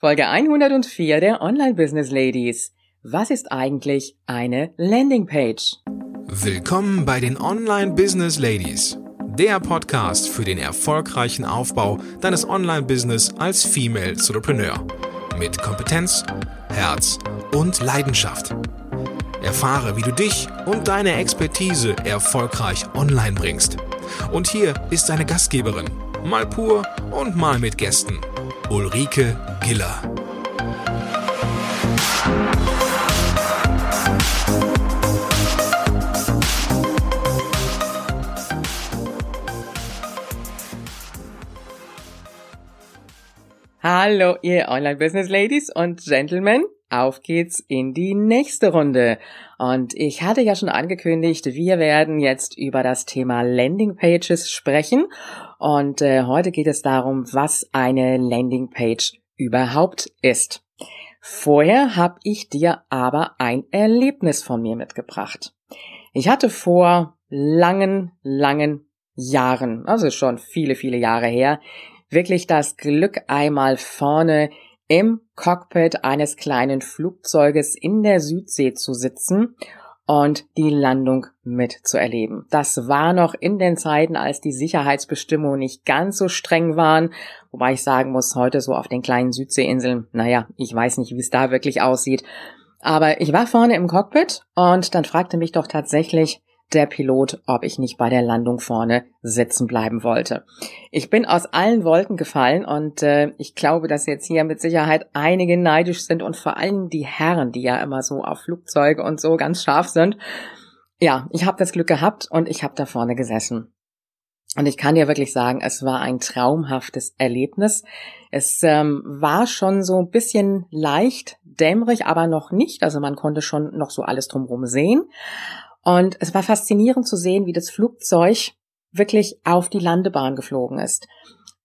Folge 104 der Online Business Ladies. Was ist eigentlich eine Landingpage? Willkommen bei den Online Business Ladies, der Podcast für den erfolgreichen Aufbau deines Online Business als Female Entrepreneur mit Kompetenz, Herz und Leidenschaft. Erfahre, wie du dich und deine Expertise erfolgreich online bringst. Und hier ist deine Gastgeberin, mal pur und mal mit Gästen, Ulrike Giller. Hallo, ihr Online-Business-Ladies und Gentlemen. Auf geht's in die nächste Runde. Und ich hatte ja schon angekündigt, wir werden jetzt über das Thema Landingpages sprechen. Und äh, heute geht es darum, was eine Landingpage überhaupt ist. Vorher habe ich dir aber ein Erlebnis von mir mitgebracht. Ich hatte vor langen, langen Jahren, also schon viele, viele Jahre her, wirklich das Glück einmal vorne im Cockpit eines kleinen Flugzeuges in der Südsee zu sitzen und die Landung mitzuerleben. Das war noch in den Zeiten, als die Sicherheitsbestimmungen nicht ganz so streng waren, wobei ich sagen muss, heute so auf den kleinen Südseeinseln, naja, ich weiß nicht, wie es da wirklich aussieht. Aber ich war vorne im Cockpit und dann fragte mich doch tatsächlich der Pilot, ob ich nicht bei der Landung vorne sitzen bleiben wollte. Ich bin aus allen Wolken gefallen und äh, ich glaube, dass jetzt hier mit Sicherheit einige neidisch sind und vor allem die Herren, die ja immer so auf Flugzeuge und so ganz scharf sind. Ja, ich habe das Glück gehabt und ich habe da vorne gesessen. Und ich kann dir wirklich sagen, es war ein traumhaftes Erlebnis. Es ähm, war schon so ein bisschen leicht dämmerig, aber noch nicht. Also man konnte schon noch so alles drumherum sehen. Und es war faszinierend zu sehen, wie das Flugzeug wirklich auf die Landebahn geflogen ist.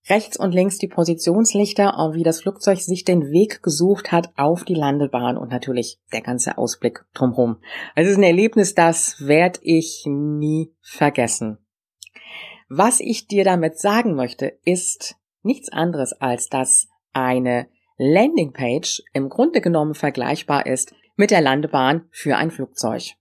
Rechts und links die Positionslichter und wie das Flugzeug sich den Weg gesucht hat auf die Landebahn und natürlich der ganze Ausblick drumherum. Es ist ein Erlebnis, das werde ich nie vergessen. Was ich dir damit sagen möchte, ist nichts anderes als dass eine Landingpage im Grunde genommen vergleichbar ist mit der Landebahn für ein Flugzeug.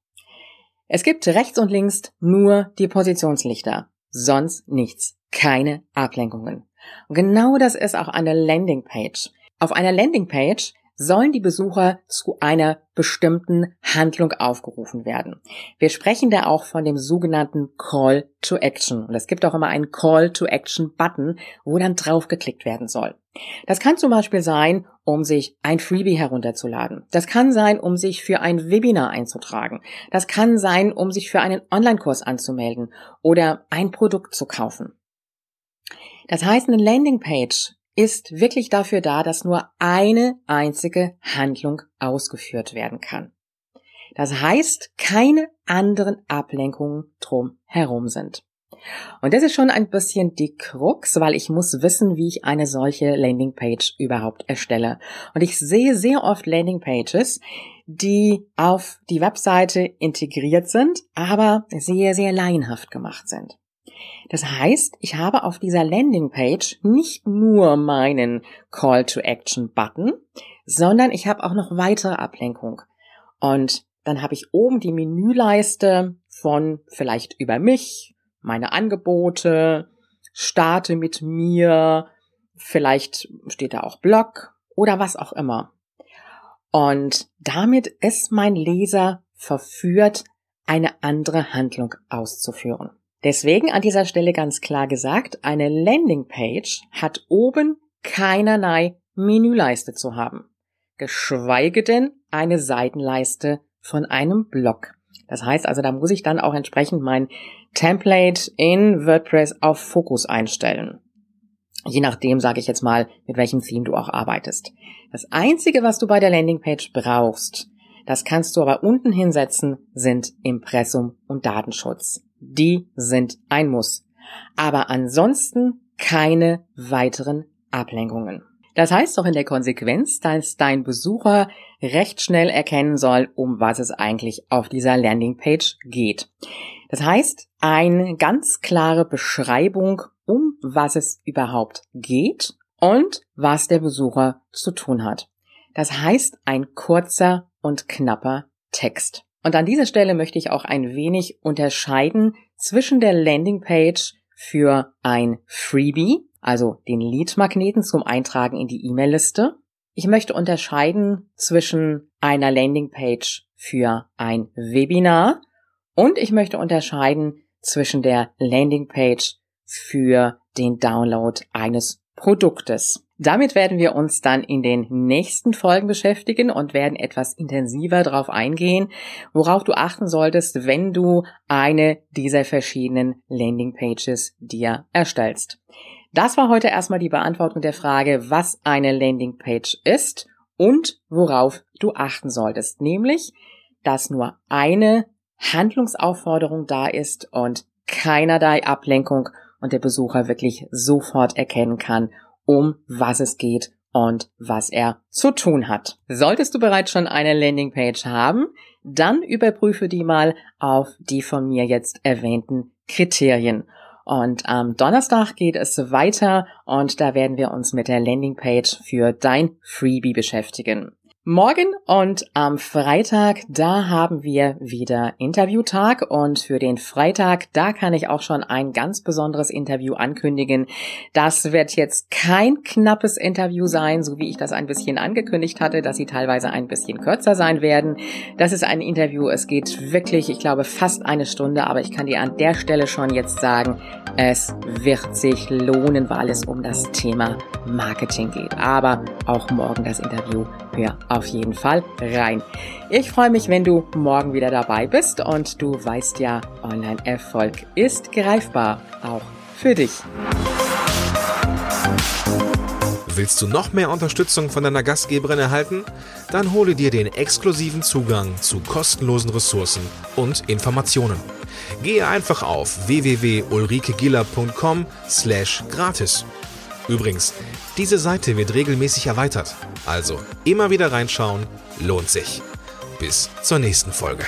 Es gibt rechts und links nur die Positionslichter, sonst nichts, keine Ablenkungen. Und genau das ist auch eine Landingpage. Auf einer Landingpage sollen die Besucher zu einer bestimmten Handlung aufgerufen werden. Wir sprechen da auch von dem sogenannten Call to Action. Und es gibt auch immer einen Call to Action Button, wo dann draufgeklickt werden soll. Das kann zum Beispiel sein, um sich ein Freebie herunterzuladen. Das kann sein, um sich für ein Webinar einzutragen. Das kann sein, um sich für einen Online-Kurs anzumelden oder ein Produkt zu kaufen. Das heißt, eine Landingpage ist wirklich dafür da, dass nur eine einzige Handlung ausgeführt werden kann. Das heißt, keine anderen Ablenkungen drum herum sind. Und das ist schon ein bisschen die Krux, weil ich muss wissen, wie ich eine solche Landingpage überhaupt erstelle. Und ich sehe sehr oft Landingpages, die auf die Webseite integriert sind, aber sehr, sehr laienhaft gemacht sind. Das heißt, ich habe auf dieser Landingpage nicht nur meinen Call to Action Button, sondern ich habe auch noch weitere Ablenkung. Und dann habe ich oben die Menüleiste von vielleicht über mich, meine Angebote, starte mit mir, vielleicht steht da auch Blog oder was auch immer. Und damit ist mein Leser verführt, eine andere Handlung auszuführen. Deswegen an dieser Stelle ganz klar gesagt, eine Landingpage hat oben keinerlei Menüleiste zu haben, geschweige denn eine Seitenleiste von einem Blog. Das heißt also, da muss ich dann auch entsprechend mein Template in WordPress auf Fokus einstellen. Je nachdem, sage ich jetzt mal, mit welchem Theme du auch arbeitest. Das Einzige, was du bei der Landingpage brauchst, das kannst du aber unten hinsetzen, sind Impressum und Datenschutz die sind ein Muss. Aber ansonsten keine weiteren Ablenkungen. Das heißt doch in der Konsequenz, dass dein Besucher recht schnell erkennen soll, um was es eigentlich auf dieser Landingpage geht. Das heißt, eine ganz klare Beschreibung, um was es überhaupt geht und was der Besucher zu tun hat. Das heißt ein kurzer und knapper Text. Und an dieser Stelle möchte ich auch ein wenig unterscheiden zwischen der Landingpage für ein Freebie, also den Lead-Magneten zum Eintragen in die E-Mail-Liste. Ich möchte unterscheiden zwischen einer Landingpage für ein Webinar und ich möchte unterscheiden zwischen der Landingpage für den Download eines Produktes. Damit werden wir uns dann in den nächsten Folgen beschäftigen und werden etwas intensiver darauf eingehen, worauf du achten solltest, wenn du eine dieser verschiedenen Landingpages dir erstellst. Das war heute erstmal die Beantwortung der Frage, was eine Landingpage ist und worauf du achten solltest, nämlich, dass nur eine Handlungsaufforderung da ist und keinerlei Ablenkung und der Besucher wirklich sofort erkennen kann, um was es geht und was er zu tun hat. Solltest du bereits schon eine Landingpage haben, dann überprüfe die mal auf die von mir jetzt erwähnten Kriterien. Und am Donnerstag geht es weiter und da werden wir uns mit der Landingpage für dein Freebie beschäftigen. Morgen und am Freitag, da haben wir wieder Interviewtag und für den Freitag, da kann ich auch schon ein ganz besonderes Interview ankündigen. Das wird jetzt kein knappes Interview sein, so wie ich das ein bisschen angekündigt hatte, dass sie teilweise ein bisschen kürzer sein werden. Das ist ein Interview, es geht wirklich, ich glaube, fast eine Stunde, aber ich kann dir an der Stelle schon jetzt sagen, es wird sich lohnen, weil es um das Thema Marketing geht. Aber auch morgen das Interview, hör auf jeden Fall rein. Ich freue mich, wenn du morgen wieder dabei bist und du weißt ja, Online-Erfolg ist greifbar, auch für dich. Willst du noch mehr Unterstützung von deiner Gastgeberin erhalten? Dann hole dir den exklusiven Zugang zu kostenlosen Ressourcen und Informationen. Gehe einfach auf www.ulrikegiller.com slash gratis Übrigens, diese Seite wird regelmäßig erweitert, also immer wieder reinschauen, lohnt sich. Bis zur nächsten Folge.